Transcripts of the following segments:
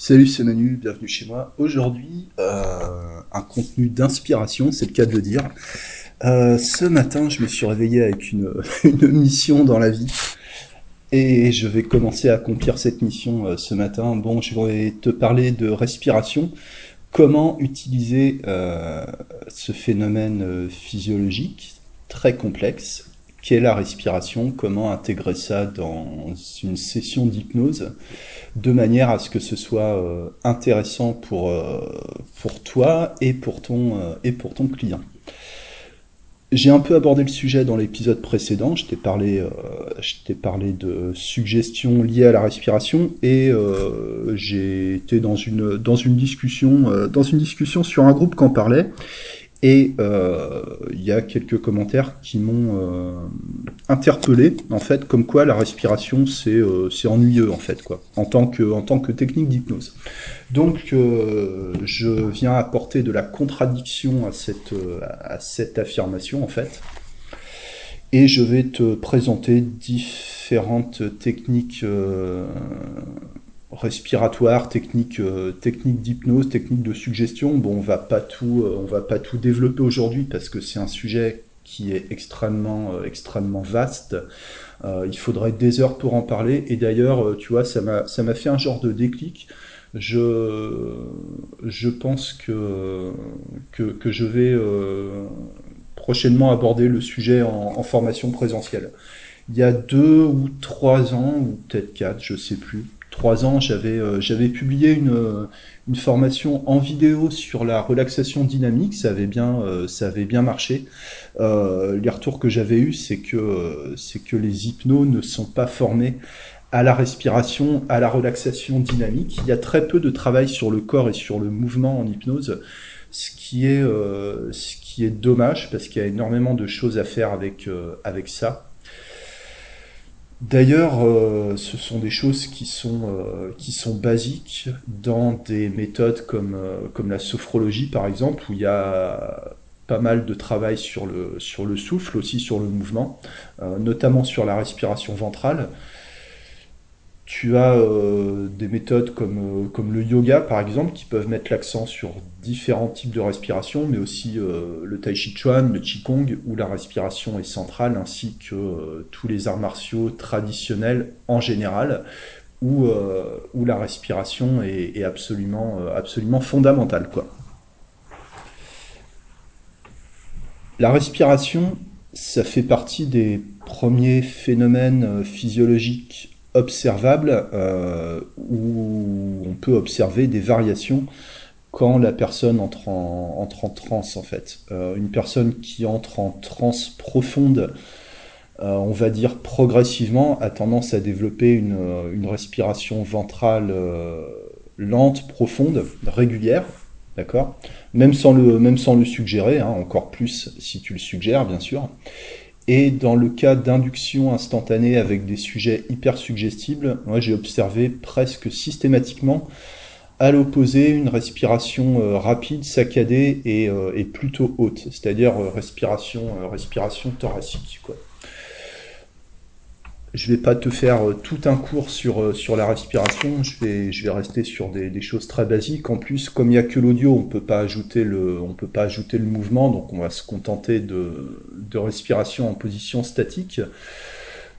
Salut, c'est Manu, bienvenue chez moi. Aujourd'hui, euh, un contenu d'inspiration, c'est le cas de le dire. Euh, ce matin, je me suis réveillé avec une, mission dans la vie et je vais commencer à accomplir cette mission euh, ce matin. Bon, je vais te parler de respiration, comment utiliser ce phénomène physiologique très complexe qu'est la respiration, comment intégrer ça dans une session d'hypnose de manière à ce que ce soit euh, intéressant pour, euh, toi et pour ton, euh, et pour ton client. J'ai un peu abordé le sujet dans l'épisode précédent, je t'ai parlé, de suggestions liées à la respiration et j'ai été dans une, discussion, dans une discussion sur un groupe qui en parlait et euh, il y a quelques commentaires qui m'ont euh, interpellé, en fait, comme quoi la respiration c'est euh, c'est ennuyeux en fait, quoi, en tant que en tant que technique d'hypnose. Donc je viens apporter de la contradiction à cette à cette affirmation en fait, et je vais te présenter différentes techniques respiratoire, technique, euh, technique d'hypnose, technique de suggestion. Bon, on va pas tout, euh, on va pas tout développer aujourd'hui parce que c'est un sujet qui est extrêmement, euh, extrêmement vaste. Il faudrait des heures pour en parler. Et d'ailleurs, tu vois, ça m'a, ça m'a fait un genre de déclic. Je, je pense que, que, que je vais prochainement aborder le sujet en, en formation présentielle. Il y a deux ou trois ans, ou peut-être quatre, je sais plus, trois ans, j'avais euh, j'avais publié une, une formation en vidéo sur la relaxation dynamique. Ça avait bien euh, ça avait bien marché. Euh, les retours que j'avais eus, c'est que c'est que les hypnos ne sont pas formés à la respiration, à la relaxation dynamique. Il y a très peu de travail sur le corps et sur le mouvement en hypnose, ce qui est ce qui est dommage parce qu'il y a énormément de choses à faire avec avec ça. D'ailleurs, euh, ce sont des choses qui sont, euh, basiques dans des méthodes comme, euh, comme la sophrologie, par exemple, où il y a pas mal de travail sur le, souffle, aussi sur le mouvement, notamment sur la respiration ventrale. Tu as euh, des méthodes comme, euh, comme le yoga, par exemple, qui peuvent mettre l'accent sur différents types de respiration, mais aussi euh, le tai chi chuan, le qigong, où la respiration est centrale, ainsi que tous les arts martiaux traditionnels en général, où, la respiration est, absolument, fondamentale. La respiration, ça fait partie des premiers phénomènes physiologiques observables euh, où on peut observer des variations quand la personne entre en, entre en transe en fait. Euh, une personne qui entre en transe profonde, euh, on va dire progressivement, a tendance à développer une, une respiration ventrale euh, lente, profonde, régulière, d'accord? Même sans le même sans le suggérer, hein, encore plus si tu le suggères bien sûr. Et dans le cas d'induction instantanée avec des sujets hyper suggestibles, moi j'ai observé presque systématiquement à l'opposé une respiration euh, rapide, saccadée et, euh, et plutôt haute, c'est-à-dire euh, respiration, respiration thoracique. Quoi. Je vais pas te faire euh, tout un cours sur, euh, sur la respiration, je vais, je vais rester sur des, choses très basiques. En plus, comme il n'y a que l'audio, on on peut pas ajouter le mouvement, donc on va se contenter de, de respiration en position statique.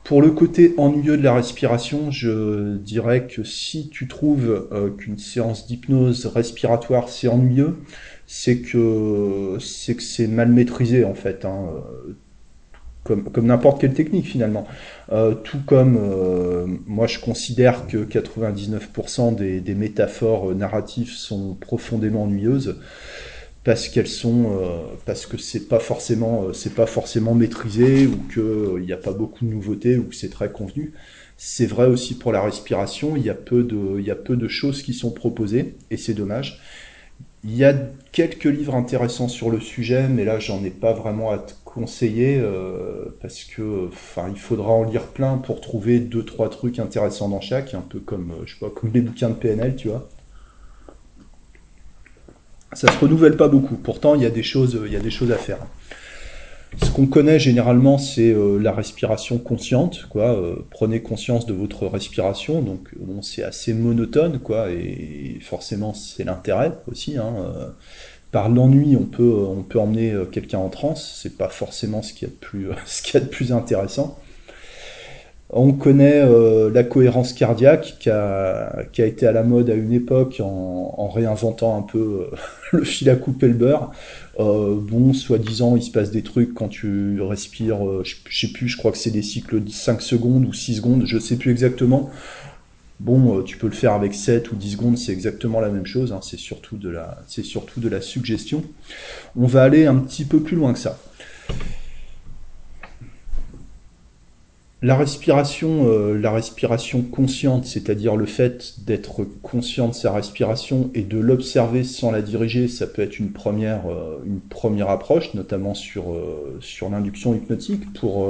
Pour le côté ennuyeux de la respiration, je dirais que si tu trouves euh, qu'une séance d'hypnose respiratoire c'est ennuyeux, c'est que c'est que c'est mal maîtrisé en fait, hein, comme, n'importe quelle technique finalement. Euh, tout comme euh, moi je considère que 99% des, métaphores narratives sont profondément ennuyeuses parce qu'elles sont euh, parce que c'est pas forcément euh, c'est pas forcément maîtrisé ou que euh, il n'y a pas beaucoup de nouveautés ou que c'est très convenu. C'est vrai aussi pour la respiration, il y a peu de il y a peu de choses qui sont proposées et c'est dommage. Il y a quelques livres intéressants sur le sujet, mais là j'en ai pas vraiment à te conseiller euh, parce que enfin il faudra en lire plein pour trouver deux trois trucs intéressants dans chaque, un peu comme euh, je sais pas comme les bouquins de PNL, tu vois. Ça se renouvelle pas beaucoup. Pourtant, il y a des choses, il y a des choses à faire. Ce qu'on connaît généralement, c'est la respiration consciente. Quoi. prenez conscience de votre respiration. Donc, c'est assez monotone, quoi, et forcément, c'est l'intérêt aussi. Hein, par l'ennui, on peut, on peut emmener quelqu'un en transe. C'est pas forcément ce qu'il y a de plus, ce qu'il y a de plus intéressant. On connaît euh, la cohérence cardiaque qui a, été à la mode à une époque en, réinventant un peu euh, le fil à couper le beurre. Euh, bon, soi-disant, il se passe des trucs quand tu respires, je, sais plus, je crois que c'est des cycles de 5 secondes ou 6 secondes, je sais plus exactement. Bon, tu peux le faire avec 7 ou 10 secondes, c'est exactement la même chose, hein. c'est surtout, de la, surtout de la suggestion. On va aller un petit peu plus loin que ça. La respiration, euh, la respiration consciente, c'est-à-dire le fait d'être conscient de sa respiration et de l'observer sans la diriger, ça peut être une première, euh, une première approche, notamment sur, euh, sur l'induction hypnotique, pour,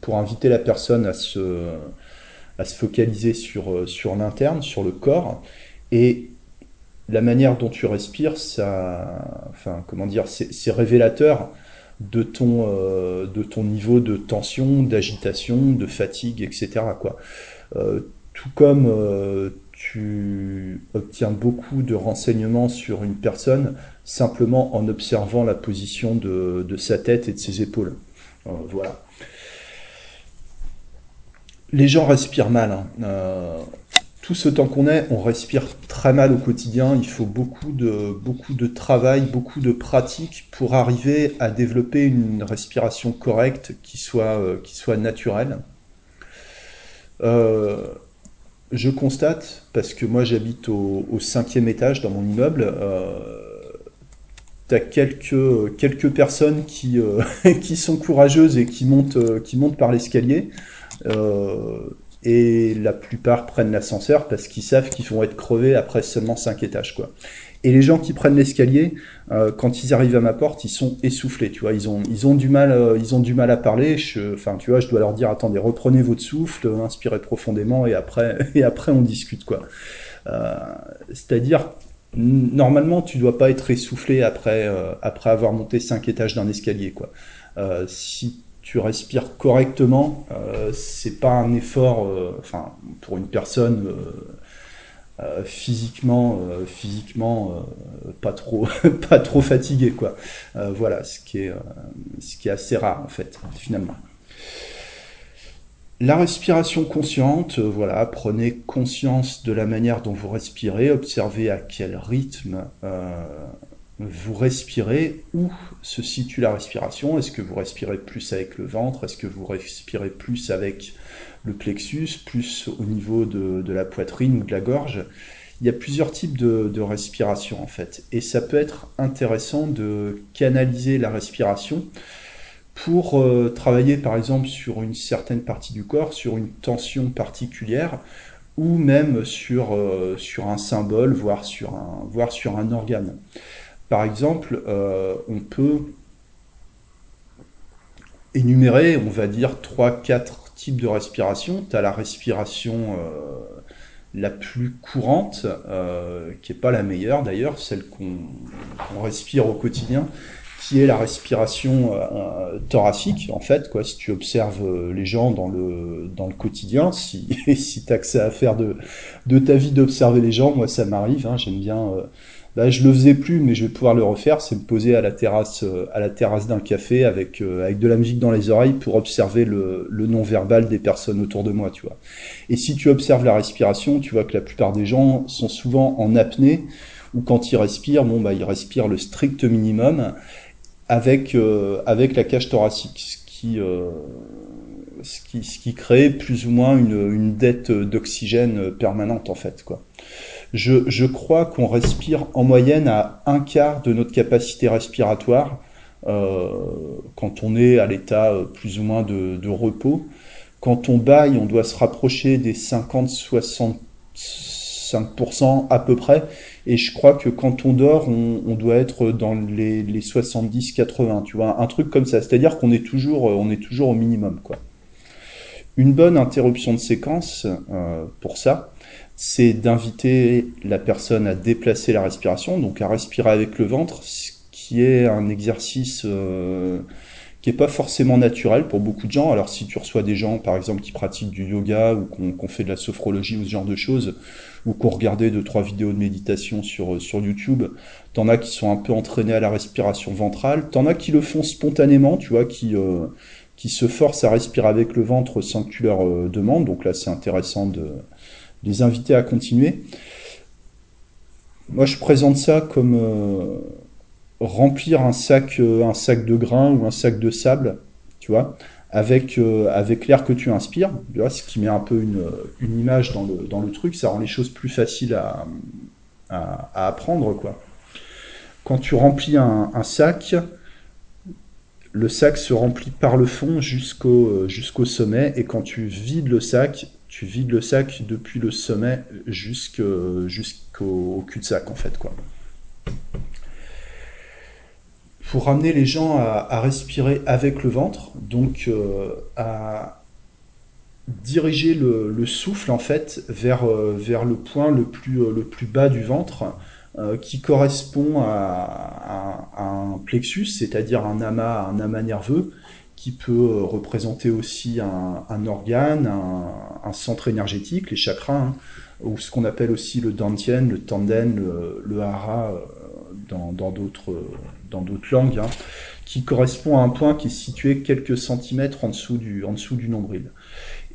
pour inviter la personne à se, à se focaliser sur, sur l'interne, sur le corps. Et la manière dont tu respires, ça, enfin, comment dire, c'est révélateur de ton, euh, de ton niveau de tension, d'agitation, de fatigue, etc. Quoi. Euh, tout comme euh, tu obtiens beaucoup de renseignements sur une personne simplement en observant la position de, de sa tête et de ses épaules. voilà. Les gens respirent mal. Hein tout ce temps qu'on est, on respire très mal au quotidien. Il faut beaucoup de, travail, beaucoup de pratique pour arriver à développer une respiration correcte qui soit, euh, naturelle. Euh, je constate, parce que moi j'habite au, cinquième étage dans mon immeuble, euh, tu as quelques, quelques personnes qui, qui sont courageuses et qui montent, qui montent par l'escalier et la plupart prennent l'ascenseur parce qu'ils savent qu'ils vont être crevés après seulement 5 étages. quoi. Et les gens qui prennent l'escalier, euh, quand ils arrivent à ma porte, ils sont essoufflés, tu vois, ils ont, ils ont, du, mal, euh, ils ont du mal à parler, enfin, tu vois, je dois leur dire, attendez, reprenez votre souffle, inspirez profondément, et après, et après on discute, quoi. Euh, c'est-à-dire, normalement, tu dois pas être essoufflé après, après avoir monté 5 étages d'un escalier, quoi. si tu respires correctement, euh, c'est pas un effort, euh, enfin pour une personne euh, physiquement, physiquement pas trop, pas trop fatiguée quoi. voilà, ce qui est, ce qui est assez rare en fait finalement. La respiration consciente, voilà, prenez conscience de la manière dont vous respirez, observez à quel rythme vous respirez, où se situe la respiration? Est-ce que vous respirez plus avec le ventre? Est-ce que vous respirez plus avec le plexus, plus au niveau de, la poitrine ou de la gorge? Il y a plusieurs types de, respiration en fait. Et ça peut être intéressant de canaliser la respiration pour euh, travailler par exemple sur une certaine partie du corps, sur une tension particulière, ou même sur, euh, un symbole, voire sur un organe. Par exemple, euh, on peut énumérer, on va dire, 3-4 types de respiration. Tu as la respiration euh, la plus courante, euh, qui n'est pas la meilleure d'ailleurs, celle qu'on respire au quotidien, qui est la respiration thoracique, en fait, quoi, si tu observes les gens dans le, dans le quotidien, si, si tu as accès à faire de, de ta vie d'observer les gens, moi ça m'arrive, hein, j'aime bien bah, je le faisais plus, mais je vais pouvoir le refaire. C'est me poser à la terrasse, euh, à la terrasse d'un café avec euh, avec de la musique dans les oreilles pour observer le, le non verbal des personnes autour de moi, tu vois. Et si tu observes la respiration, tu vois que la plupart des gens sont souvent en apnée ou quand ils respirent, bon bah ils respirent le strict minimum avec euh, avec la cage thoracique, ce qui ce qui, ce qui crée plus ou moins une, une dette d'oxygène permanente en fait quoi je, crois qu'on respire en moyenne à un quart de notre capacité respiratoire euh, quand on est à l'état euh, plus ou moins de, repos. Quand on baille, on doit se rapprocher des 50-65% à peu près. Et je crois que quand on dort, on, doit être dans les, 70-80, tu vois, un truc comme ça. C'est-à-dire qu'on est toujours, on est toujours au minimum, quoi. Une bonne interruption de séquence euh, pour ça, c'est d'inviter la personne à déplacer la respiration, donc à respirer avec le ventre, ce qui est un exercice euh, qui est pas forcément naturel pour beaucoup de gens. Alors si tu reçois des gens, par exemple, qui pratiquent du yoga ou qu'on fait de la sophrologie ou ce genre de choses, ou qu'on regardait deux trois vidéos de méditation sur sur YouTube, t'en as qui sont un peu entraînés à la respiration ventrale, t'en as qui le font spontanément, tu vois, qui euh, qui se forcent à respirer avec le ventre sans que tu leur euh, demandes. Donc là, c'est intéressant de les inviter à continuer. Moi, je présente ça comme euh, remplir un sac, euh, un sac de grains ou un sac de sable, tu vois, avec, euh, avec l'air que tu inspires, tu ce qui met un peu une, image dans le, truc, ça rend les choses plus faciles à, apprendre, quoi. Quand tu remplis un, un, sac, le sac se remplit par le fond jusqu'au jusqu'au sommet, et quand tu vides le sac, tu vides le sac depuis le sommet jusqu'au cul-de-sac, en fait, quoi. Pour ramener les gens à, respirer avec le ventre, donc euh, à diriger le, le, souffle en fait vers, euh, le point le plus, euh, le plus bas du ventre, qui correspond à, à, à un plexus, c'est-à-dire un amas, un amas nerveux, peut euh, représenter aussi un, organe, un, centre énergétique, les chakras, hein, ou ce qu'on appelle aussi le dantien, le tanden, le, hara dans d'autres dans d'autres langues, hein, qui correspond à un point qui est situé quelques centimètres en dessous du, en dessous du nombril.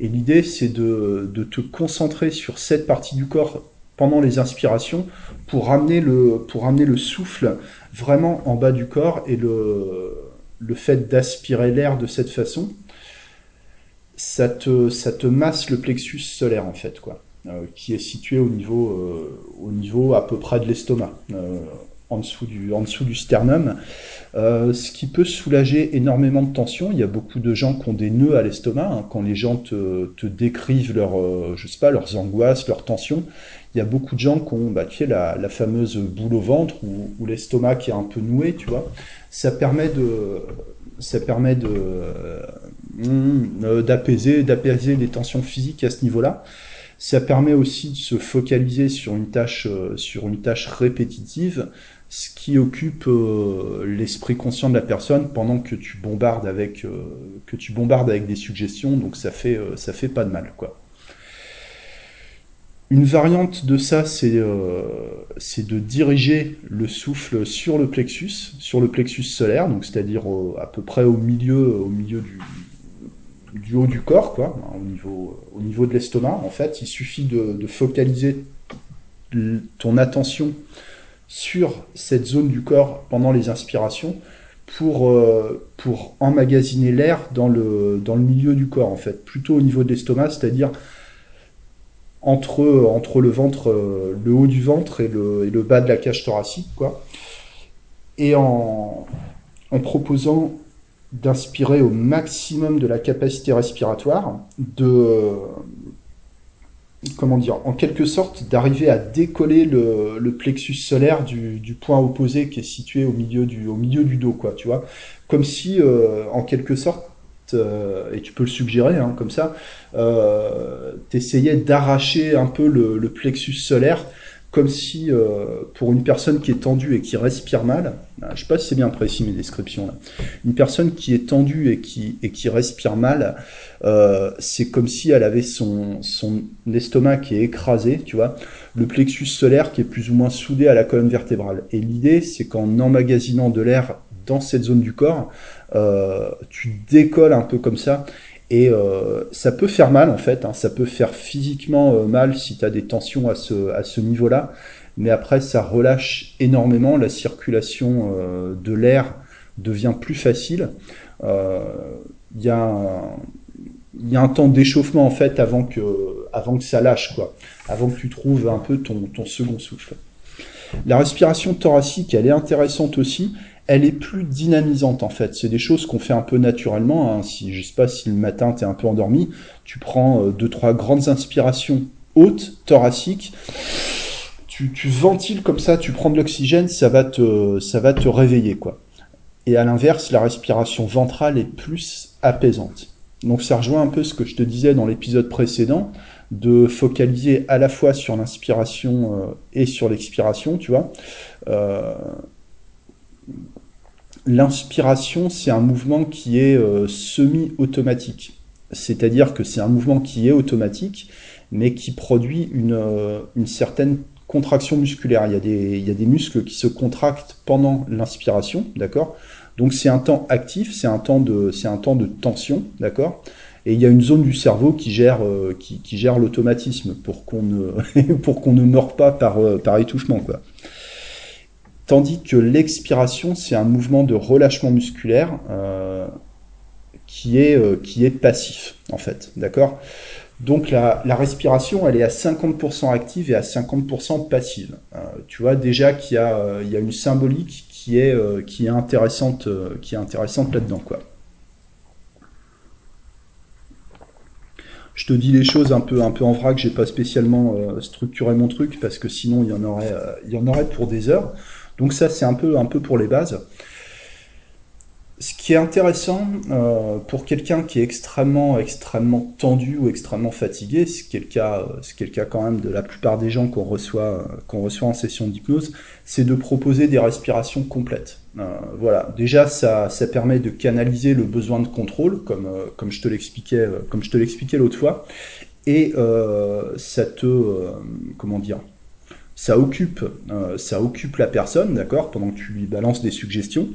Et l'idée, c'est de, de, te concentrer sur cette partie du corps pendant les inspirations pour ramener le, pour ramener le souffle vraiment en bas du corps et le, le fait d'aspirer l'air de cette façon, ça te, ça te masse le plexus solaire en fait, quoi, euh, qui est situé au niveau, euh, au niveau à peu près de l'estomac. Euh, en dessous du, en dessous du sternum, ce qui peut soulager énormément de tension. Il y a beaucoup de gens qui ont des nœuds à l'estomac. Hein, quand les gens te, te décrivent leur, je sais pas, leurs angoisses, leurs tensions, il y a beaucoup de gens qui ont bah, tu sais, la, la fameuse boule au ventre ou l'estomac qui est un peu noué, tu vois. Ça permet de, ça permet de euh, d'apaiser, d'apaiser les tensions physiques à ce niveau-là. Ça permet aussi de se focaliser sur une tâche, euh, sur une tâche répétitive ce qui occupe euh, l'esprit conscient de la personne pendant que tu bombardes avec euh, que tu bombardes avec des suggestions donc ça fait euh, ça fait pas de mal quoi une variante de ça c'est euh, c'est de diriger le souffle sur le plexus sur le plexus solaire donc c'est-à-dire à peu près au milieu du haut du corps quoi au niveau au niveau de l'estomac en fait. Il suffit de, focaliser ton attention sur cette zone du corps pendant les inspirations pour, euh, pour emmagasiner l'air dans le, dans le milieu du corps, en fait, plutôt au niveau de l'estomac, c'est-à-dire entre, entre le ventre, euh, le haut du ventre et le, et le bas de la cage thoracique, quoi. Et en, en proposant d'inspirer au maximum de la capacité respiratoire, de, comment dire, en quelque sorte, d'arriver à décoller le, le plexus solaire du, du, point opposé qui est situé au milieu du, au milieu du dos, quoi, tu vois. Comme si, euh, en quelque sorte, euh, et tu peux le suggérer, hein, comme ça, euh, t'essayais d'arracher un peu le, le, plexus solaire comme si euh, pour une personne qui est tendue et qui respire mal, je sais pas si c'est bien précis mes descriptions une personne qui est tendue et qui, et qui respire mal, euh, c'est comme si elle avait son, son estomac qui est écrasé, tu vois, le plexus solaire qui est plus ou moins soudé à la colonne vertébrale. Et l'idée, c'est qu'en emmagasinant de l'air dans cette zone du corps, euh, tu décolles un peu comme ça. Et euh, ça peut faire mal en fait, hein, ça peut faire physiquement euh, mal si tu as des tensions à ce, niveau-là, mais après ça relâche énormément, la circulation euh, de l'air devient plus facile. Euh, il y, a un, temps d'échauffement en fait avant que, ça lâche, quoi, avant que tu trouves un peu ton second souffle. La respiration thoracique, elle est intéressante aussi elle est plus dynamisante en fait. C'est des choses qu'on fait un peu naturellement. Hein. Si je sais pas si le matin tu es un peu endormi, tu prends euh, deux trois grandes inspirations hautes, thoraciques. Tu, tu ventiles comme ça, tu prends de l'oxygène, ça va te ça va te réveiller quoi. Et à l'inverse, la respiration ventrale est plus apaisante. Donc ça rejoint un peu ce que je te disais dans l'épisode précédent, de focaliser à la fois sur l'inspiration euh, et sur l'expiration, tu vois. Euh, l'inspiration, c'est un mouvement qui est semi-automatique. C'est-à-dire que c'est un mouvement qui est automatique, mais qui produit une, une certaine contraction musculaire. Il y, a des, il y a des muscles qui se contractent pendant l'inspiration, d'accord? Donc c'est un temps actif, c'est un temps de, c'est un temps de tension, d'accord? Et il y a une zone du cerveau qui gère, euh, qui, gère l'automatisme pour qu'on ne, pour ne meure pas par, euh, par étouffement, quoi. Tandis que l'expiration, c'est un mouvement de relâchement musculaire euh, qui, est, euh, qui est passif, en fait, d'accord? Donc la, respiration, elle est à 50% active et à 50% passive. Euh, tu vois déjà qu'il y, a une symbolique qui est, qui est intéressante, qui est intéressante là-dedans. quoi. Je te dis les choses un peu, un peu en vrac, j'ai pas spécialement structuré mon truc parce que sinon il y en aurait, il y en aurait pour des heures. Donc ça c'est un peu, un peu pour les bases. Ce qui est intéressant euh, pour quelqu'un qui est extrêmement, extrêmement tendu ou extrêmement fatigué, ce qui est le cas, euh, quand même de la plupart des gens qu'on reçoit, euh, qu'on reçoit en session d'hypnose, c'est de proposer des respirations complètes. voilà, déjà ça, ça permet de canaliser le besoin de contrôle, comme, comme je te l'expliquais, comme je te l'expliquais l'autre fois, et ça te, comment dire, ça occupe, ça occupe la personne, d'accord, pendant que tu lui balances des suggestions.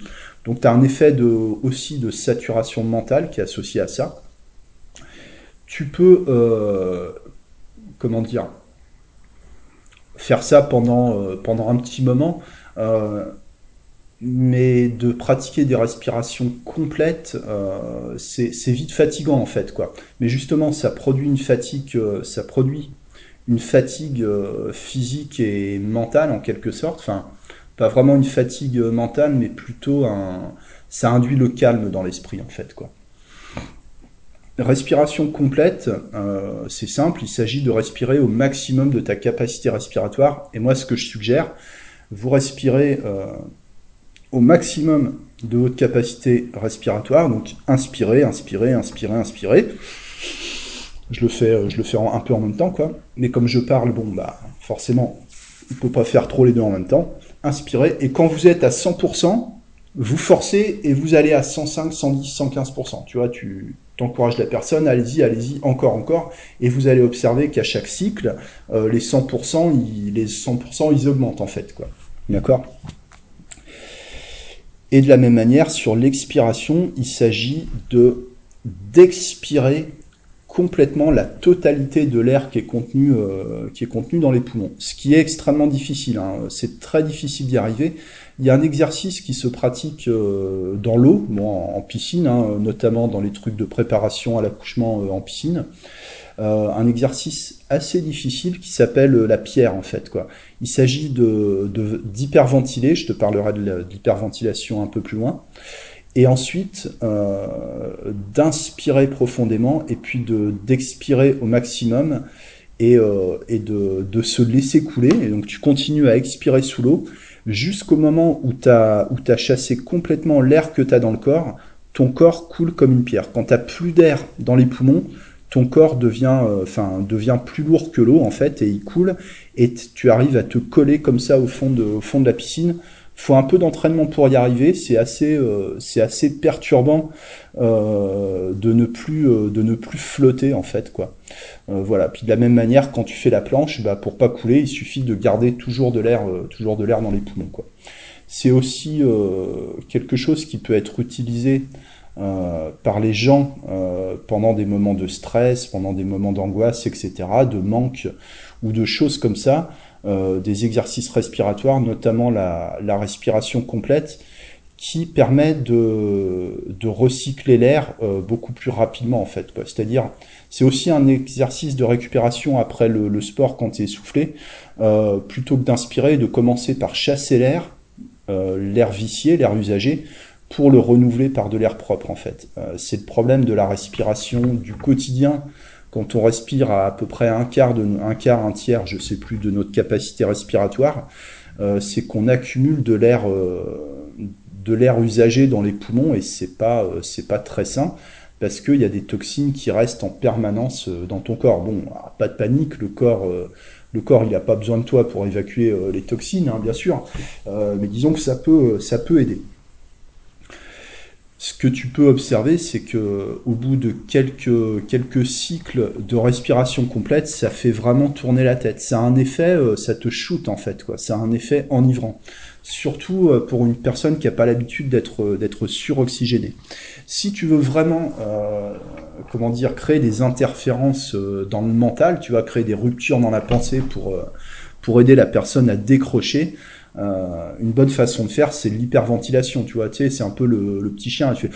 Donc tu as un effet de, aussi de saturation mentale qui est associé à ça. Tu peux, euh, comment dire, faire ça pendant, euh, pendant un petit moment, euh, mais de pratiquer des respirations complètes, c'est vite fatigant en fait. quoi. Mais justement, ça produit une fatigue, ça produit une fatigue physique et mentale en quelque sorte. Enfin, pas vraiment une fatigue mentale, mais plutôt un, ça induit le calme dans l'esprit en fait quoi. Respiration complète, euh, c'est simple, il s'agit de respirer au maximum de ta capacité respiratoire. Et moi, ce que je suggère, vous respirez euh, au maximum de votre capacité respiratoire. Donc, inspirez, inspirez, inspirez, inspirez. Je le fais, je le fais un peu en même temps, quoi. Mais comme je parle, bon, bah, forcément, on peut pas faire trop les deux en même temps inspirez, et quand vous êtes à 100%, vous forcez et vous allez à 105, 110, 115%. Tu vois, tu t'encourages la personne, allez-y, allez-y, encore, encore, et vous allez observer qu'à chaque cycle, euh, les 100%, ils, les 100%, ils augmentent en fait, quoi. D'accord? Et de la même manière, sur l'expiration, il s'agit de d'expirer complètement la totalité de l'air qui est contenu euh, qui est contenu dans les poumons. Ce qui est extrêmement difficile. Hein. C'est très difficile d'y arriver. Il y a un exercice qui se pratique euh, dans l'eau, en, piscine, hein, notamment dans les trucs de préparation à l'accouchement euh, en piscine. un exercice assez difficile qui s'appelle la pierre en fait quoi. Il s'agit de d'hyperventiler. Je te parlerai de l'hyperventilation un peu plus loin et ensuite euh, d'inspirer profondément et puis de d'expirer au maximum et, euh, et de, de, se laisser couler. Et donc tu continues à expirer sous l'eau jusqu'au moment où tu as, chassé complètement l'air que tu as dans le corps. Ton corps coule comme une pierre. Quand tu n'as plus d'air dans les poumons, ton corps devient, euh, devient plus lourd que l'eau en fait et il coule et tu arrives à te coller comme ça au fond de la piscine faut un peu d'entraînement pour y arriver. C'est assez, euh, c'est assez perturbant euh, de ne plus, euh, de ne plus flotter en fait quoi. voilà. Puis de la même manière, quand tu fais la planche, bah, pour pas couler, il suffit de garder toujours de l'air, toujours de l'air dans les poumons quoi. C'est aussi quelque chose qui peut être utilisé par les gens pendant des moments de stress, pendant des moments d'angoisse, etc., de manque ou de choses comme ça. Euh, des exercices respiratoires, notamment la, respiration complète, qui permet de, recycler l'air euh, beaucoup plus rapidement en fait. C'est-à-dire, c'est aussi un exercice de récupération après le, sport quand tu es essoufflé, euh, plutôt que d'inspirer, de commencer par chasser l'air, l'air vicié, l'air usagé, pour le renouveler par de l'air propre en fait. c'est le problème de la respiration du quotidien quand on respire à peu près un quart, un quart, un tiers, je sais plus, de notre capacité respiratoire, euh, c'est qu'on accumule de l'air, euh, de l'air usagé dans les poumons et c'est pas, euh, pas très sain parce qu'il y a des toxines qui restent en permanence dans ton corps. Bon, pas de panique, le corps, il n'a pas besoin de toi pour évacuer les toxines, hein, bien sûr, mais disons que ça peut aider. Ce que tu peux observer, c'est que au bout de quelques, quelques cycles de respiration complète, ça fait vraiment tourner la tête. Ça a un effet, euh, ça te shoot en fait, quoi. Ça a un effet enivrant. Surtout euh, pour une personne qui n'a pas l'habitude d'être euh, d'être suroxygénée. Si tu veux vraiment, comment dire, créer des interférences dans le mental, tu vas créer des ruptures dans la pensée pour pour aider la personne à décrocher. Euh, une bonne façon de faire, c'est l'hyperventilation, tu vois. Tu sais, c'est un peu le, petit chien. Il fait.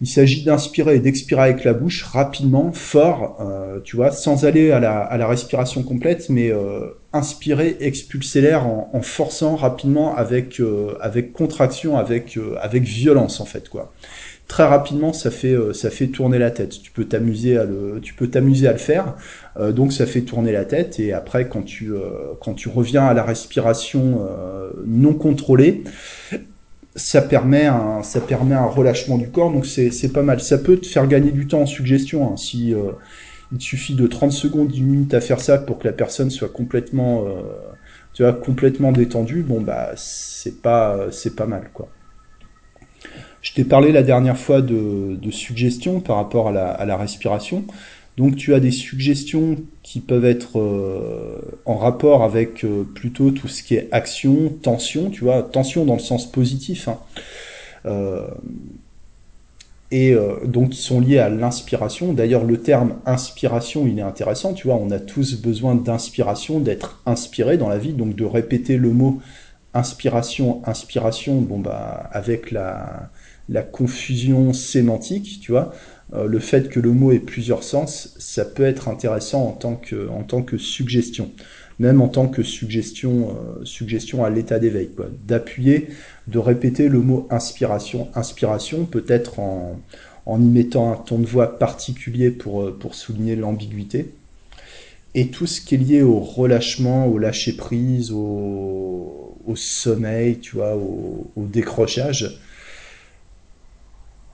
Il s'agit d'inspirer et d'expirer avec la bouche rapidement, fort, euh, tu vois, sans aller à la, à la respiration complète, mais euh, inspirer, expulser l'air en, en, forçant rapidement avec avec contraction, avec avec violence en fait quoi très rapidement ça fait euh, ça fait tourner la tête. Tu peux t'amuser à le tu peux t'amuser à le faire. Euh, donc ça fait tourner la tête et après quand tu euh, quand tu reviens à la respiration non contrôlée, ça permet un ça permet un relâchement du corps donc c'est pas mal. Ça peut te faire gagner du temps en suggestion hein. si il te suffit de 30 secondes, d'une minute à faire ça pour que la personne soit complètement tu vois complètement détendue. Bon bah c'est pas c'est pas mal quoi. Je t'ai parlé la dernière fois de, suggestions par rapport à la, respiration. Donc tu as des suggestions qui peuvent être euh, en rapport avec euh, plutôt tout ce qui est action, tension, tu vois, tension dans le sens positif. Hein. Euh, et donc qui sont liées à l'inspiration. D'ailleurs, le terme inspiration, il est intéressant, tu vois, on a tous besoin d'inspiration, d'être inspiré dans la vie, donc de répéter le mot inspiration, inspiration, bon bah avec la la confusion sémantique, tu vois, euh, le fait que le mot ait plusieurs sens, ça peut être intéressant en tant que, suggestion, même en tant que suggestion, euh, suggestion à l'état d'éveil. D'appuyer, de répéter le mot inspiration, inspiration, peut-être en, en y mettant un ton de voix particulier pour, euh, pour souligner l'ambiguïté. Et tout ce qui est lié au relâchement, au lâcher prise, au, sommeil, tu vois, au décrochage,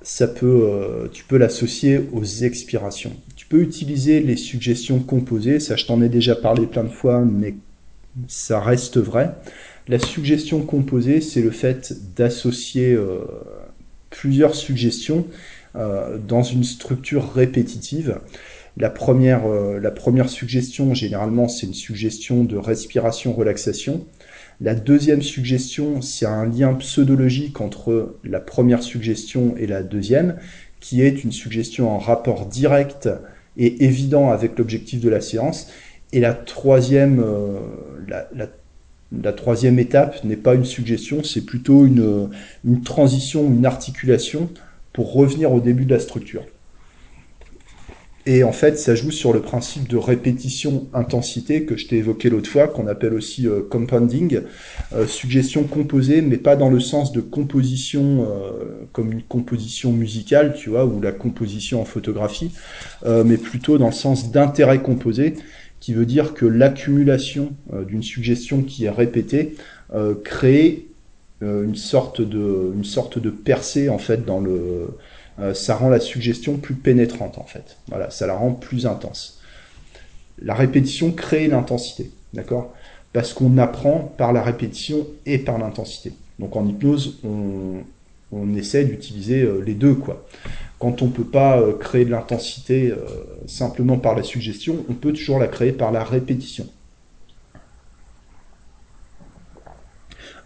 ça peut, euh, tu peux l'associer aux expirations. Tu peux utiliser les suggestions composées, ça je t'en ai déjà parlé plein de fois, mais ça reste vrai. La suggestion composée, c'est le fait d'associer euh, plusieurs suggestions euh, dans une structure répétitive. La première, la première suggestion, généralement, c'est une suggestion de respiration-relaxation. La deuxième suggestion, c'est un lien pseudologique entre la première suggestion et la deuxième, qui est une suggestion en rapport direct et évident avec l'objectif de la séance. Et la troisième, euh, la, troisième étape n'est pas une suggestion, c'est plutôt une, une transition, une articulation pour revenir au début de la structure. Et en fait, ça joue sur le principe de répétition-intensité que je t'ai évoqué l'autre fois, qu'on appelle aussi euh, compounding, euh, suggestion composée, mais pas dans le sens de composition euh, comme une composition musicale, tu vois, ou la composition en photographie, mais plutôt dans le sens d'intérêt composé, qui veut dire que l'accumulation d'une suggestion qui est répétée crée une sorte de une sorte de percée en fait dans le ça rend la suggestion plus pénétrante en fait. Voilà, ça la rend plus intense. La répétition crée l'intensité, d'accord? Parce qu'on apprend par la répétition et par l'intensité. Donc en hypnose, on, essaie d'utiliser euh, les deux, quoi. Quand on ne peut pas euh, créer de l'intensité simplement par la suggestion, on peut toujours la créer par la répétition.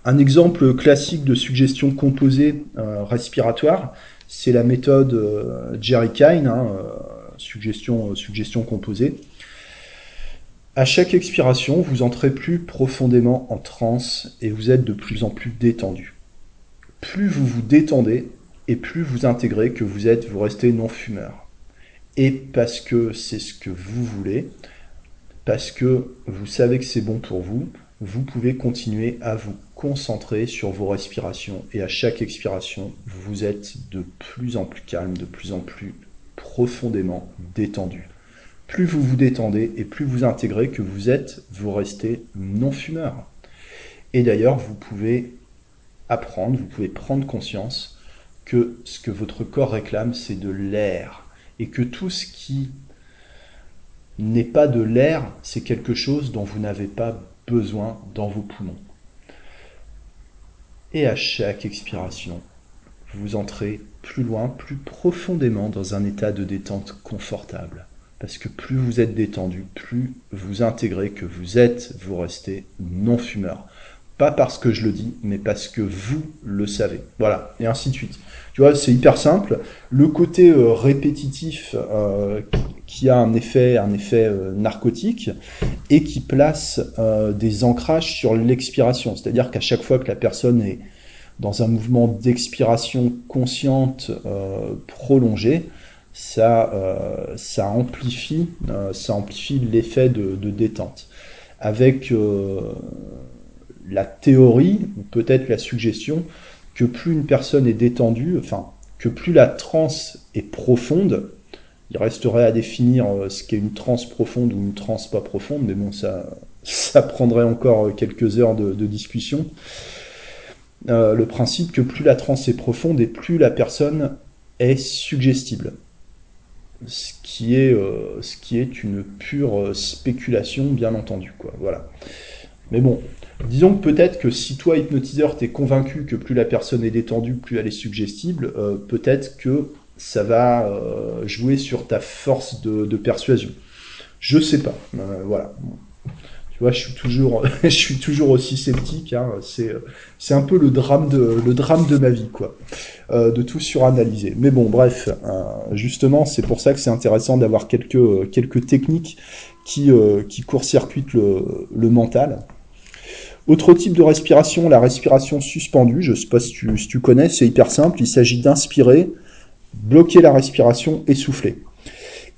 Un exemple classique de suggestion composée respiratoire, c'est la méthode euh, Jerry Kine, hein, euh, suggestion, euh, suggestion composée. À chaque expiration, vous entrez plus profondément en transe et vous êtes de plus en plus détendu. Plus vous vous détendez et plus vous intégrez que vous êtes, vous restez non fumeur. Et parce que c'est ce que vous voulez, parce que vous savez que c'est bon pour vous, vous pouvez continuer à vous concentrer sur vos respirations et à chaque expiration, vous êtes de plus en plus calme, de plus en plus profondément détendu. Plus vous vous détendez et plus vous intégrez que vous êtes, vous restez non fumeur. Et d'ailleurs, vous pouvez apprendre, vous pouvez prendre conscience que ce que votre corps réclame, c'est de l'air. Et que tout ce qui n'est pas de l'air, c'est quelque chose dont vous n'avez pas besoin dans vos poumons. Et à chaque expiration, vous entrez plus loin, plus profondément dans un état de détente confortable. Parce que plus vous êtes détendu, plus vous intégrez que vous êtes, vous restez non-fumeur. Pas parce que je le dis, mais parce que vous le savez. Voilà, et ainsi de suite. Tu vois, c'est hyper simple. Le côté euh, répétitif euh, qui a un effet, un effet euh, narcotique et qui place des ancrages sur l'expiration. C'est-à-dire qu'à chaque fois que la personne est dans un mouvement d'expiration consciente prolongé, ça, ça amplifie, amplifie l'effet de, de, détente. Avec la théorie, peut-être la suggestion, que plus une personne est détendue, enfin, que plus la transe est profonde, il resterait à définir euh, ce qu'est une transe profonde ou une transe pas profonde, mais bon, ça, ça prendrait encore euh, quelques heures de, discussion. Euh, le principe que plus la transe est profonde et plus la personne est suggestible. Ce qui est, ce qui est une pure spéculation, bien entendu. Quoi. Voilà. Mais bon, Disons que peut-être que si toi, hypnotiseur, t'es convaincu que plus la personne est détendue, plus elle est suggestible, euh, peut-être que ça va euh, jouer sur ta force de, persuasion. Je sais pas. Euh, voilà. Tu vois, je suis toujours, je suis toujours aussi sceptique. Hein. C'est, c'est un peu le drame de, le drame de ma vie, quoi, de tout suranalyser. Mais bon, bref, justement, c'est pour ça que c'est intéressant d'avoir quelques, quelques techniques qui, qui court-circuitent le, le mental. Autre type de respiration, la respiration suspendue. Je ne sais pas si tu, connais, c'est hyper simple. Il s'agit d'inspirer, bloquer la respiration et souffler.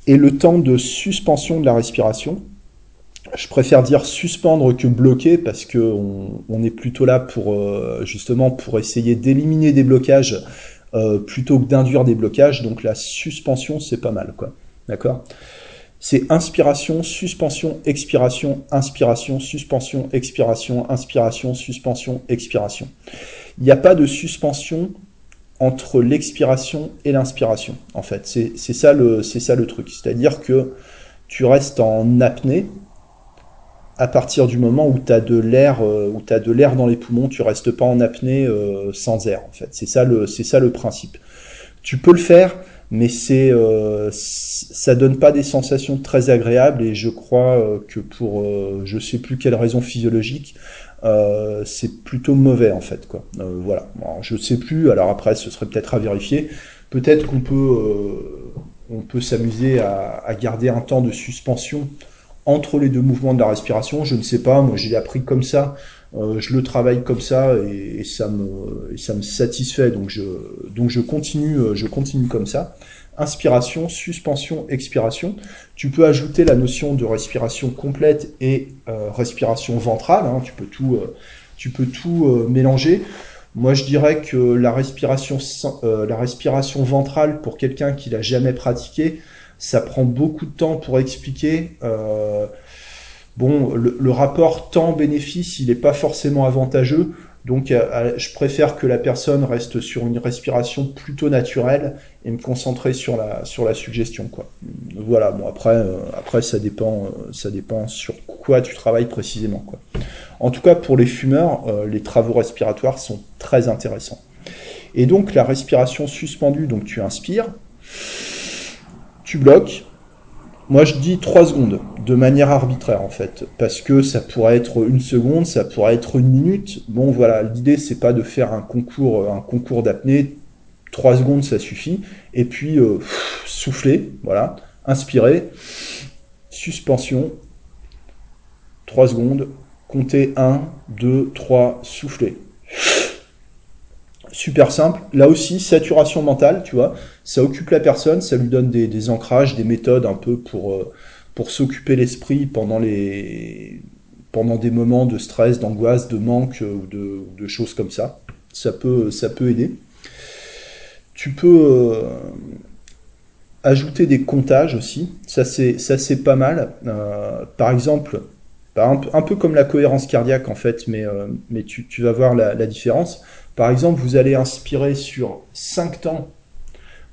Et le temps de suspension de la respiration, je préfère dire suspendre que bloquer parce que on, est plutôt là pour euh, justement pour essayer d'éliminer des blocages euh, plutôt que d'induire des blocages. Donc la suspension, c'est pas mal, quoi. D'accord? C'est inspiration, suspension, expiration, inspiration, suspension, expiration, inspiration, suspension, expiration. Il n'y a pas de suspension entre l'expiration et l'inspiration, en fait. C'est ça, le, truc. C'est-à-dire que tu restes en apnée à partir du moment où tu as de l'air euh, de l'air dans les poumons, tu restes pas en apnée euh, sans air en fait. C'est ça le principe. Tu peux le faire mais c'est euh, ça donne pas des sensations très agréables et je crois euh, que pour euh, je sais plus quelle raison physiologique euh, c'est plutôt mauvais en fait quoi. Euh, voilà. Bon, je sais plus alors après ce serait peut-être à vérifier. Peut-être qu'on peut on peut s'amuser à, à, garder un temps de suspension entre les deux mouvements de la respiration. Je ne sais pas. Moi j'ai appris comme ça euh, je le travaille comme ça et, ça me ça me satisfait. Donc je donc je continue euh, je continue comme ça. Inspiration suspension expiration. Tu peux ajouter la notion de respiration complète et euh, respiration ventrale hein. tu peux tout tu peux tout mélanger. Moi je dirais que la respiration la respiration ventrale pour quelqu'un qui l'a jamais pratiqué ça prend beaucoup de temps pour expliquer bon, le, rapport temps-bénéfice, il n'est pas forcément avantageux. Donc, euh, euh, je préfère que la personne reste sur une respiration plutôt naturelle et me concentrer sur la suggestion. Voilà. Bon, après, euh, ça dépend, sur quoi tu travailles précisément. En tout cas, pour les fumeurs, les travaux respiratoires sont très intéressants. Et donc, la respiration suspendue, donc tu inspires, tu bloques, moi, je dis 3 secondes, de manière arbitraire, en fait, parce que ça pourrait être une seconde, ça pourrait être une minute. Bon, voilà, l'idée, c'est pas de faire un concours, un concours d'apnée. 3 secondes, ça suffit. Et puis, euh, souffler, voilà, inspirer, suspension, 3 secondes, compter 1, 2, 3, souffler super simple. Là aussi, saturation mentale, tu vois, ça occupe la personne, ça lui donne des, ancrages, des méthodes un peu pour, euh, pour s'occuper l'esprit pendant les pendant des moments de stress, d'angoisse, de manque euh, ou de, choses comme ça. Ça peut, ça peut aider. Tu peux euh, ajouter des comptages aussi. Ça c'est, pas mal. par exemple, un, un, peu comme la cohérence cardiaque en fait, mais, tu, vas voir la différence. Par exemple, vous allez inspirer sur 5 temps,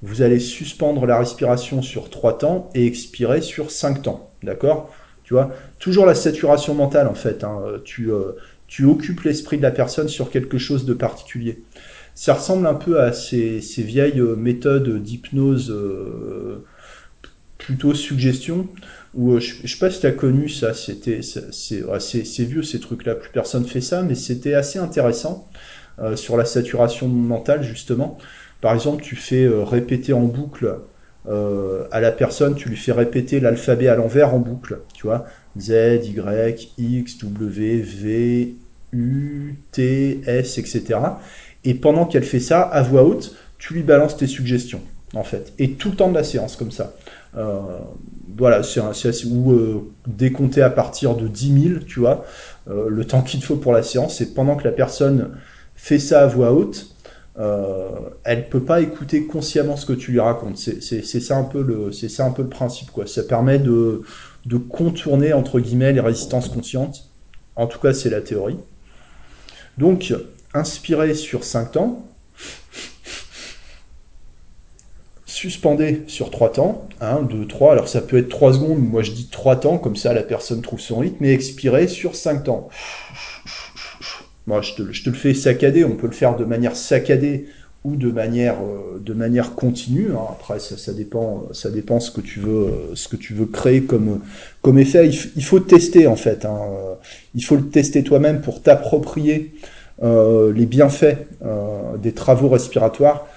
vous allez suspendre la respiration sur 3 temps et expirer sur 5 temps. D'accord? Tu vois? Toujours la saturation mentale en fait. Hein. Tu, euh, tu occupes l'esprit de la personne sur quelque chose de particulier. Ça ressemble un peu à ces, vieilles méthodes d'hypnose plutôt suggestion, où je, je sais pas si tu as connu ça, c'était c'est vieux ces trucs-là, plus personne fait ça, mais c'était assez intéressant sur la saturation mentale justement. Par exemple, tu fais répéter en boucle euh, à la personne, tu lui fais répéter l'alphabet à l'envers en boucle, tu vois, Z, Y, X, W, V, U, T, S, etc. Et pendant qu'elle fait ça, à voix haute, tu lui balances tes suggestions, en fait. Et tout le temps de la séance, comme ça. Euh, voilà, c'est assez, ou euh, décompter à partir de 10 000, tu vois, euh, le temps qu'il faut pour la séance, c'est pendant que la personne fait ça à voix haute, euh, elle peut pas écouter consciemment ce que tu lui racontes. C'est ça un peu le, ça un peu le principe quoi. Ça permet de, de contourner entre guillemets les résistances conscientes. En tout cas, c'est la théorie. Donc, inspirez sur 5 temps, suspendez sur 3 temps, 1, 2, 3, alors ça peut être 3 secondes, moi je dis 3 temps, comme ça la personne trouve son rythme, et expirez sur 5 temps. Moi, je te, je te, le fais saccadé, on peut le faire de manière saccadée ou de manière, euh, de manière continue. Hein. Après, ça, ça, dépend, ça dépend ce que tu veux, euh, ce que tu veux créer comme, comme effet. Il, faut tester en fait. Hein. Il faut le tester toi-même pour t'approprier euh, les bienfaits euh, des travaux respiratoires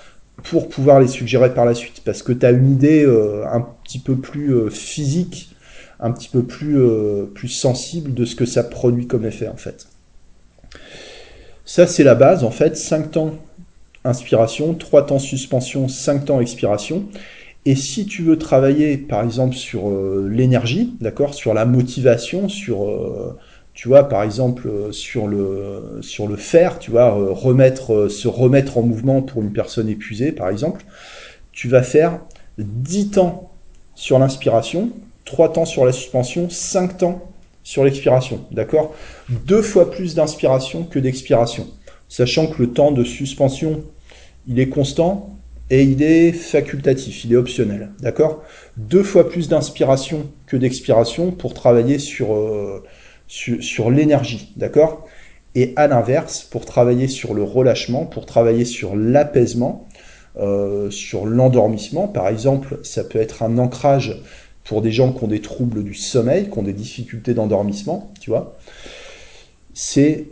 pour pouvoir les suggérer par la suite. Parce que tu as une idée euh, un petit peu plus physique, un petit peu plus, plus sensible de ce que ça produit comme effet en fait. Ça, c'est la base, en fait. 5 temps inspiration, 3 temps suspension, 5 temps expiration. Et si tu veux travailler, par exemple, sur euh, l'énergie, d'accord, sur la motivation, sur, euh, tu vois, par exemple, euh, sur le, sur le faire, tu vois, se remettre en mouvement pour une personne épuisée, par exemple, tu vas faire 10 temps sur l'inspiration, 3 temps sur la suspension, 5 temps sur l'expiration, d'accord? Deux fois plus d'inspiration que d'expiration, sachant que le temps de suspension, il est constant et il est facultatif, il est optionnel, d'accord? Deux fois plus d'inspiration que d'expiration pour travailler sur, euh, l'énergie, d'accord? Et à l'inverse, pour travailler sur le relâchement, pour travailler sur l'apaisement, euh, sur l'endormissement, par exemple, ça peut être un ancrage pour des gens qui ont des troubles du sommeil, qui ont des difficultés d'endormissement, tu vois, c'est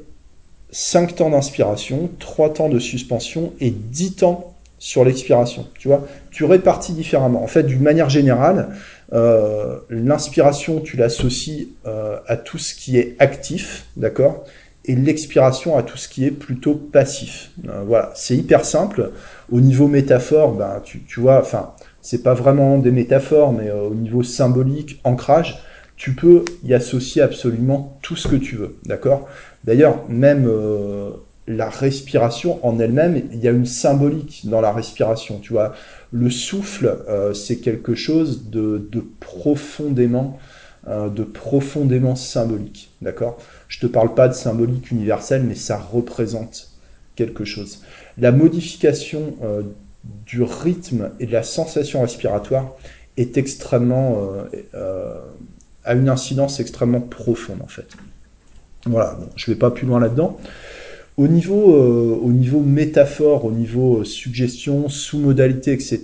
5 temps d'inspiration, 3 temps de suspension et 10 temps sur l'expiration. Tu vois, tu répartis différemment. En fait, d'une manière générale, euh, l'inspiration, tu l'associes euh, à tout ce qui est actif, d'accord Et l'expiration à tout ce qui est plutôt passif. Euh, voilà, c'est hyper simple. Au niveau métaphore, ben, tu, tu vois, enfin, c'est pas vraiment des métaphores, mais euh, au niveau symbolique, ancrage, tu peux y associer absolument tout ce que tu veux, d'accord? D'ailleurs, même euh, la respiration en elle-même, il y a une symbolique dans la respiration, tu vois? Le souffle, euh, c'est quelque chose de, de profondément, de profondément symbolique, d'accord? Je te parle pas de symbolique universelle, mais ça représente quelque chose. La modification du rythme et de la sensation respiratoire est extrêmement euh, euh, a une incidence extrêmement profonde en fait. Voilà, je vais pas plus loin là-dedans. Au niveau, euh, au niveau métaphore, au niveau suggestion, sous-modalité, etc.,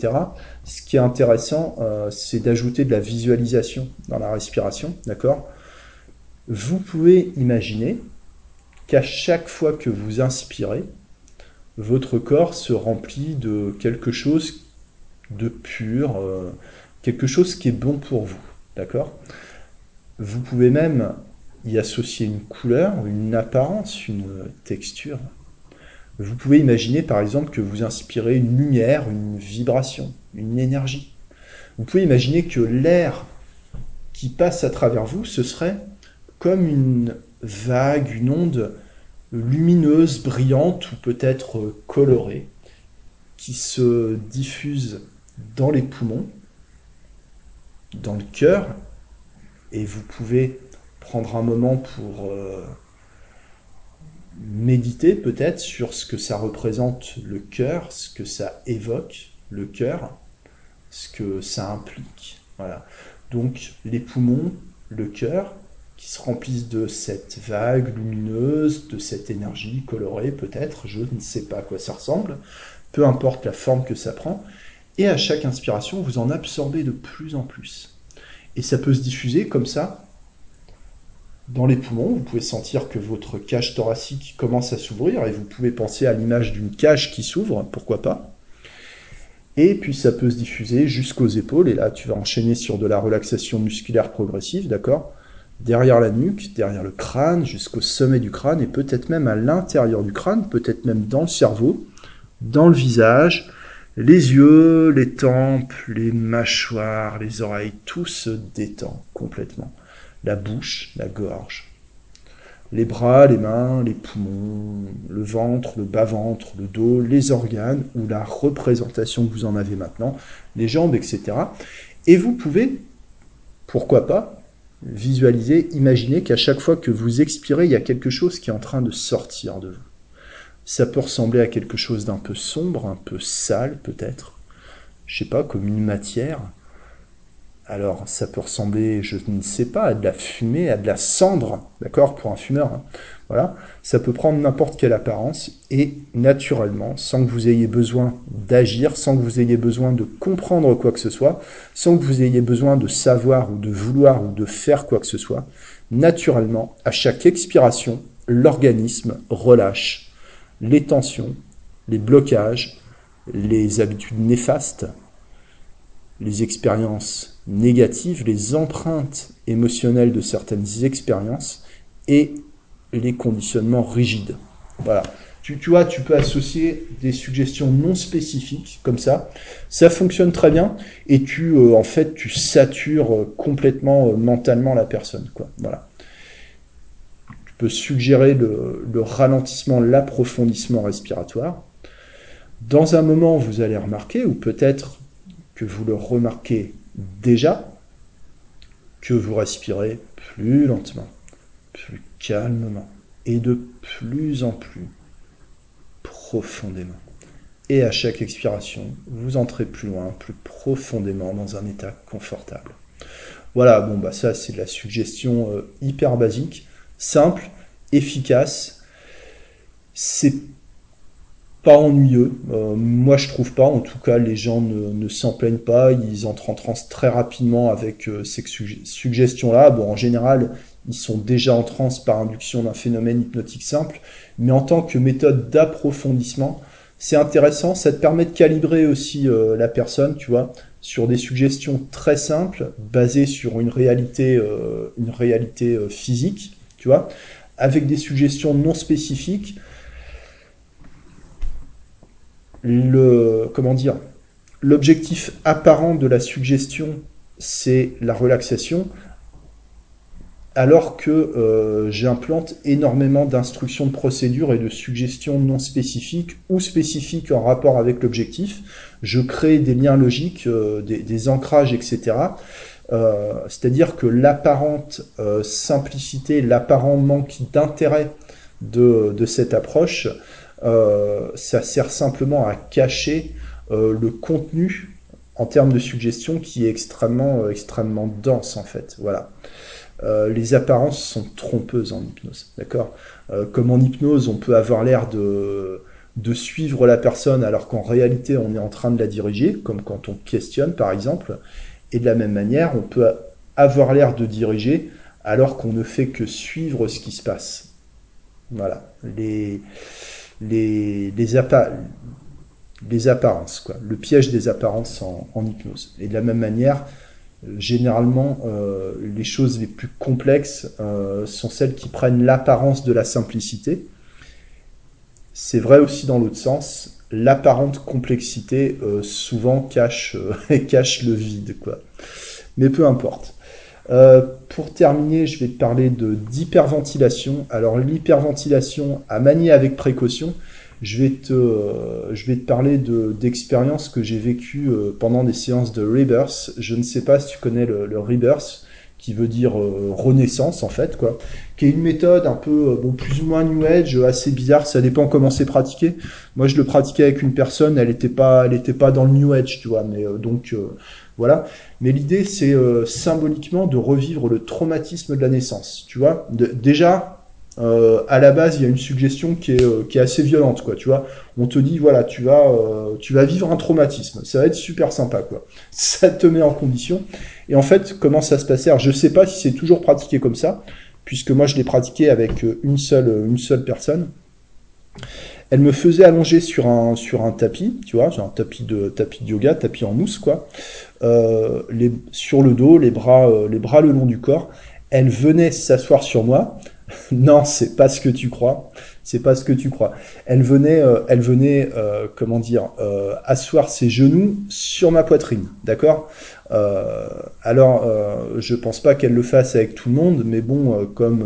ce qui est intéressant, c'est d'ajouter de la visualisation dans la respiration, d'accord? Vous pouvez imaginer qu'à chaque fois que vous inspirez, votre corps se remplit de quelque chose de pur, euh, quelque chose qui est bon pour vous. D'accord? Vous pouvez même y associer une couleur, une apparence, une texture. Vous pouvez imaginer par exemple que vous inspirez une lumière, une vibration, une énergie. Vous pouvez imaginer que l'air qui passe à travers vous, ce serait comme une vague, une onde lumineuse, brillante ou peut-être colorée, qui se diffuse dans les poumons, dans le cœur, et vous pouvez prendre un moment pour euh, méditer peut-être sur ce que ça représente le cœur, ce que ça évoque le cœur, ce que ça implique. Voilà. Donc les poumons, le cœur, qui se remplissent de cette vague lumineuse, de cette énergie colorée peut-être, je ne sais pas à quoi ça ressemble, peu importe la forme que ça prend, et à chaque inspiration, vous en absorbez de plus en plus. Et ça peut se diffuser comme ça dans les poumons. Vous pouvez sentir que votre cage thoracique commence à s'ouvrir et vous pouvez penser à l'image d'une cage qui s'ouvre, pourquoi pas. Et puis ça peut se diffuser jusqu'aux épaules, et là tu vas enchaîner sur de la relaxation musculaire progressive, d'accord Derrière la nuque, derrière le crâne, jusqu'au sommet du crâne, et peut-être même à l'intérieur du crâne, peut-être même dans le cerveau, dans le visage, les yeux, les tempes, les mâchoires, les oreilles, tout se détend complètement. La bouche, la gorge, les bras, les mains, les poumons, le ventre, le bas-ventre, le dos, les organes, ou la représentation que vous en avez maintenant, les jambes, etc. Et vous pouvez, pourquoi pas, visualiser, imaginer qu'à chaque fois que vous expirez, il y a quelque chose qui est en train de sortir de vous. Ça peut ressembler à quelque chose d'un peu sombre, un peu sale peut-être, je sais pas, comme une matière, alors, ça peut ressembler, je ne sais pas, à de la fumée, à de la cendre, d'accord, pour un fumeur. Hein. Voilà, ça peut prendre n'importe quelle apparence et naturellement, sans que vous ayez besoin d'agir, sans que vous ayez besoin de comprendre quoi que ce soit, sans que vous ayez besoin de savoir ou de vouloir ou de faire quoi que ce soit, naturellement, à chaque expiration, l'organisme relâche les tensions, les blocages, les habitudes néfastes, les expériences négatives, les empreintes émotionnelles de certaines expériences et les conditionnements rigides. Voilà. Tu, vois, tu peux associer des suggestions non spécifiques comme ça. Ça fonctionne très bien et tu, euh, en fait, tu satures euh, complètement euh, mentalement la personne. Voilà. Tu peux suggérer le ralentissement, l'approfondissement respiratoire. Dans un moment, vous allez remarquer, ou peut-être que vous le remarquez déjà, que vous respirez plus lentement, plus calmement et de plus en plus profondément. Et à chaque expiration, vous entrez plus loin, plus profondément dans un état confortable. Voilà, bon bah ça c'est de la suggestion euh, hyper basique, simple, efficace. C'est pas ennuyeux. Euh, moi, je trouve pas. En tout cas, les gens ne, s'en plaignent pas. Ils entrent en transe très rapidement avec euh, ces suggestions-là. Bon, en général, ils sont déjà en transe par induction d'un phénomène hypnotique simple. Mais en tant que méthode d'approfondissement, c'est intéressant. Ça te permet de calibrer aussi euh, la personne, tu vois, sur des suggestions très simples, basées sur une réalité, une réalité physique, tu vois, avec des suggestions non spécifiques le comment dire l'objectif apparent de la suggestion c'est la relaxation alors que euh, j'implante énormément d'instructions de procédure et de suggestions non spécifiques ou spécifiques en rapport avec l'objectif. Je crée des liens logiques, euh, des, ancrages, etc. Euh, c'est-à-dire que l'apparente simplicité, l'apparent manque d'intérêt de, de, cette approche euh, ça sert simplement à cacher euh, le contenu en termes de suggestion qui est extrêmement, euh, extrêmement dense en fait. Voilà. les apparences sont trompeuses en hypnose, d'accord? Comme en hypnose, on peut avoir l'air de, de suivre la personne alors qu'en réalité on est en train de la diriger, comme quand on questionne par exemple. Et de la même manière, on peut avoir l'air de diriger alors qu'on ne fait que suivre ce qui se passe. Voilà. Les, les, apparences, le piège des apparences en, hypnose. Et de la même manière, euh, généralement, euh, les choses les plus complexes euh, sont celles qui prennent l'apparence de la simplicité. C'est vrai aussi dans l'autre sens. L'apparente complexité souvent cache, cache le vide, quoi. Mais peu importe. Pour terminer, je vais te parler de d'hyperventilation. Alors l'hyperventilation à manier avec précaution, je vais te, euh, je vais te parler d'expériences que j'ai vécues euh, pendant des séances de rebirth. Je ne sais pas si tu connais le, le rebirth, qui veut dire euh, renaissance en fait, quoi, qui est une méthode un peu bon plus ou moins new age, assez bizarre. Ça dépend comment c'est pratiqué. Moi, je le pratiquais avec une personne, elle n'était pas, elle était pas dans le new age, tu vois, mais donc voilà. Mais l'idée, c'est symboliquement de revivre le traumatisme de la naissance, tu vois. déjà, euh, à la base, il y a une suggestion qui est, euh, qui est assez violente, quoi. Tu vois, on te dit voilà, tu vas, euh, vivre un traumatisme. Ça va être super sympa, quoi. Ça te met en condition. Et en fait, comment ça se passait? Alors, je sais pas si c'est toujours pratiqué comme ça, puisque moi, je l'ai pratiqué avec une seule personne. Elle me faisait allonger sur un, sur un tapis, tu vois, un tapis de, tapis de yoga, tapis en mousse, quoi. les, sur le dos, les bras, les bras le long du corps. Elle venait s'asseoir sur moi non, c'est pas ce que tu crois. C'est pas ce que tu crois. Elle venait, euh, elle venait, euh, comment dire, euh, asseoir ses genoux sur ma poitrine, d'accord? Alors, je pense pas qu'elle le fasse avec tout le monde, mais bon, comme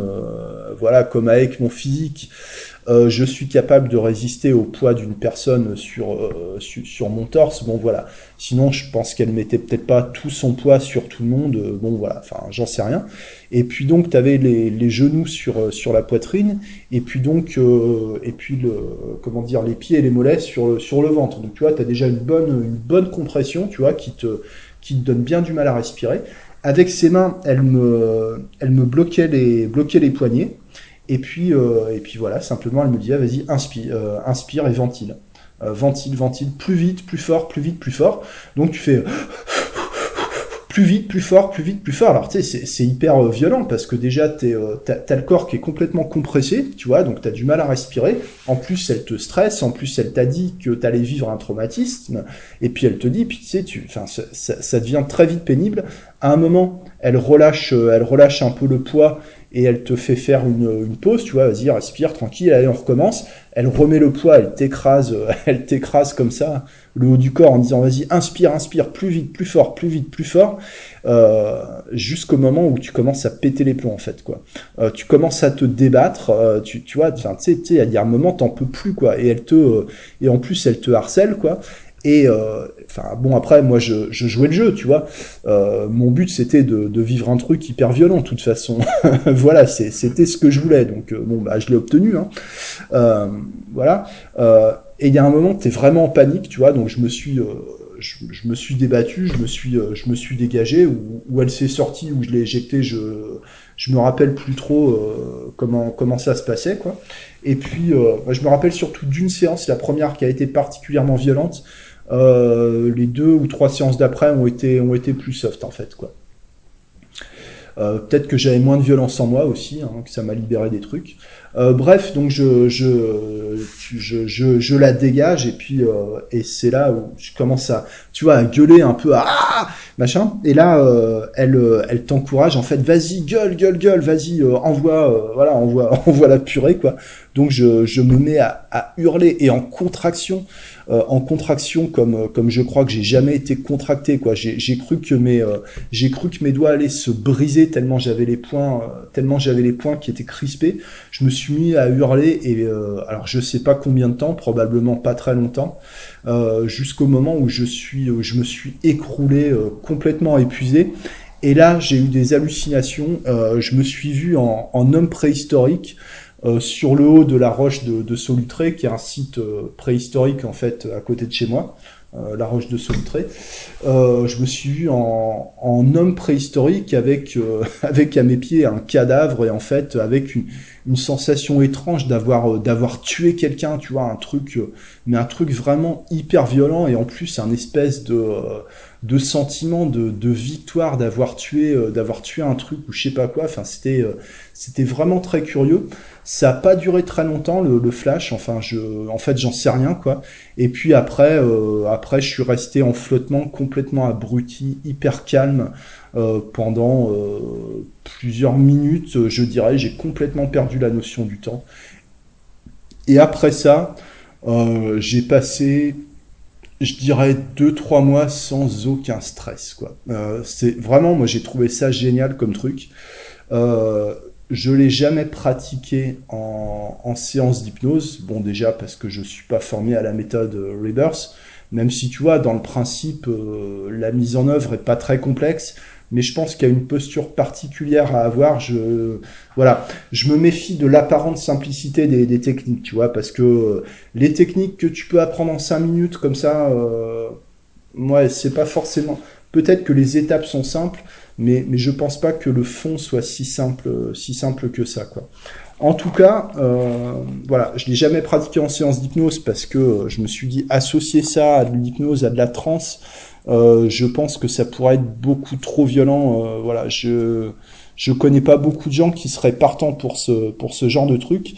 voilà, comme avec mon physique, euh, je suis capable de résister au poids d'une personne sur, euh, sur, mon torse. Bon voilà. Sinon, je pense qu'elle mettait peut-être pas tout son poids sur tout le monde. Euh, bon voilà. Enfin, j'en sais rien. Et puis donc, tu avais les, les, genoux sur, sur la poitrine, et puis donc, et puis comment dire, les pieds et les mollets sur, sur le ventre. Donc tu vois, tu as déjà une bonne, une bonne compression, tu vois, qui te, qui te donne bien du mal à respirer. Avec ses mains, elle me, elle me bloquait les, bloquait les poignets. Et puis, euh, et puis voilà, simplement, elle me dit, ah, vas-y, inspire, euh, inspire et ventile. Euh, ventile, ventile, plus vite, plus fort, plus vite, plus fort. Donc tu fais plus vite, plus fort, plus vite, plus fort. Alors tu sais, c'est hyper violent parce que déjà t'as le corps qui est complètement compressé, tu vois, donc t'as du mal à respirer. En plus, elle te stresse, en plus, elle t'a dit que t'allais vivre un traumatisme, et puis elle te dit, puis tu sais, tu, ça, ça, devient très vite pénible. À un moment, elle relâche, elle relâche un peu le poids et elle te fait faire une, pause, tu vois, vas-y, respire, tranquille, allez, on recommence. Elle remet le poids, elle t'écrase, elle t'écrase comme ça, le haut du corps, en disant, vas-y, inspire, inspire, plus vite, plus fort, plus vite, plus fort, euh, jusqu'au moment où tu commences à péter les plombs, en fait, quoi. Euh, tu commences à te débattre, euh, tu, tu vois, tu sais, il y a un moment, t'en peux plus, quoi, et elle te, et en plus, elle te harcèle, quoi, et euh, enfin bon après moi je, jouais le jeu, tu vois. Euh, mon but c'était de, vivre un truc hyper violent de toute façon. voilà, c'était ce que je voulais. Donc euh, bon bah je l'ai obtenu. Hein. Voilà. Et il y a un moment t'es vraiment en panique, tu vois. Donc je me suis je, je, me suis débattu, je me suis je me suis dégagé. Où, elle s'est sortie, où je l'ai éjecté, je je me rappelle plus trop comment comment ça se passait quoi. Et puis je me rappelle surtout d'une séance, la première qui a été particulièrement violente. Euh, les deux ou trois séances d'après ont été, ont été plus soft en fait quoi. Euh, peut-être que j'avais moins de violence en moi aussi, hein, que ça m'a libéré des trucs. Euh, bref, donc je je, je, je, la dégage et puis euh, et c'est là où je commence à tu vois à gueuler un peu ah machin et là euh, elle elle t'encourage en fait vas-y gueule gueule gueule vas-y envoie voilà envoie envoie la purée quoi. Donc je, je me mets à, hurler et en contraction en contraction comme comme je crois que j'ai jamais été contracté quoi. J'ai cru que mes j'ai cru que mes doigts allaient se briser tellement j'avais les poings tellement j'avais les poings qui étaient crispés. Je me suis mis à hurler et alors je sais pas combien de temps, probablement pas très longtemps, jusqu'au moment où je suis je me suis écroulé complètement épuisé. Et là, j'ai eu des hallucinations. je me suis vu en, homme préhistorique. Euh, sur le haut de la roche de, Solutré, qui est un site euh, préhistorique en fait à côté de chez moi, euh, la roche de Solutré. je me suis vu en, en homme préhistorique avec avec à mes pieds un cadavre et en fait avec une, une sensation étrange d'avoir d'avoir tué quelqu'un, tu vois, un truc mais un truc vraiment hyper violent et en plus un espèce de de sentiment de, de victoire d'avoir tué d'avoir tué un truc ou je sais pas quoi. Enfin c'était c'était vraiment très curieux. Ça a pas duré très longtemps le, flash. Enfin, je, en fait, j'en sais rien quoi. Et puis après, euh, après, je suis resté en flottement, complètement abruti, hyper calme euh, pendant euh, plusieurs minutes. Je dirais, j'ai complètement perdu la notion du temps. Et après ça, j'ai passé je dirais deux trois mois sans aucun stress quoi. c'est vraiment moi j'ai trouvé ça génial comme truc. Euh, je l'ai jamais pratiqué en, séance d'hypnose. Bon, déjà parce que je suis pas formé à la méthode Rebirth, même si tu vois, dans le principe, euh, la mise en œuvre est pas très complexe. Mais je pense qu'il y a une posture particulière à avoir. Je, voilà, je me méfie de l'apparente simplicité des, techniques, tu vois, parce que euh, les techniques que tu peux apprendre en cinq minutes comme ça, euh, ouais, c'est pas forcément, Peut-être que les étapes sont simples, mais, mais je pense pas que le fond soit si simple, si simple que ça, quoi. En tout cas, euh, voilà, je l'ai jamais pratiqué en séance d'hypnose parce que euh, je me suis dit associer ça à de l'hypnose, à de la transe, euh, je pense que ça pourrait être beaucoup trop violent. Euh, voilà, je je connais pas beaucoup de gens qui seraient partants pour ce pour ce genre de truc,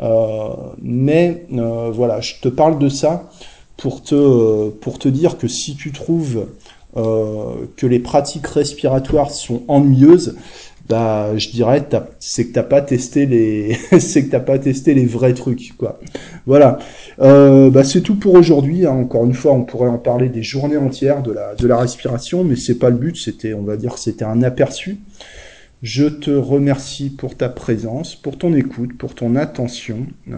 euh, mais voilà, je te parle de ça pour te pour te dire que si tu trouves que les pratiques respiratoires sont ennuyeuses, bah je dirais c'est que t'as pas c'est que t'as pas testé les vrais trucs quoi. Voilà. Euh, bah c'est tout pour aujourd'hui hein. encore une fois on pourrait en parler des journées entières de la respiration mais c'est pas le but. C'était on va dire c'était un aperçu. Je te remercie pour ta présence pour ton écoute pour ton attention. Euh,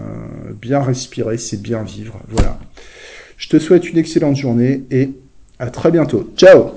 bien respirer c'est bien vivre. Voilà. Je te souhaite une excellente journée et à très bientôt. Ciao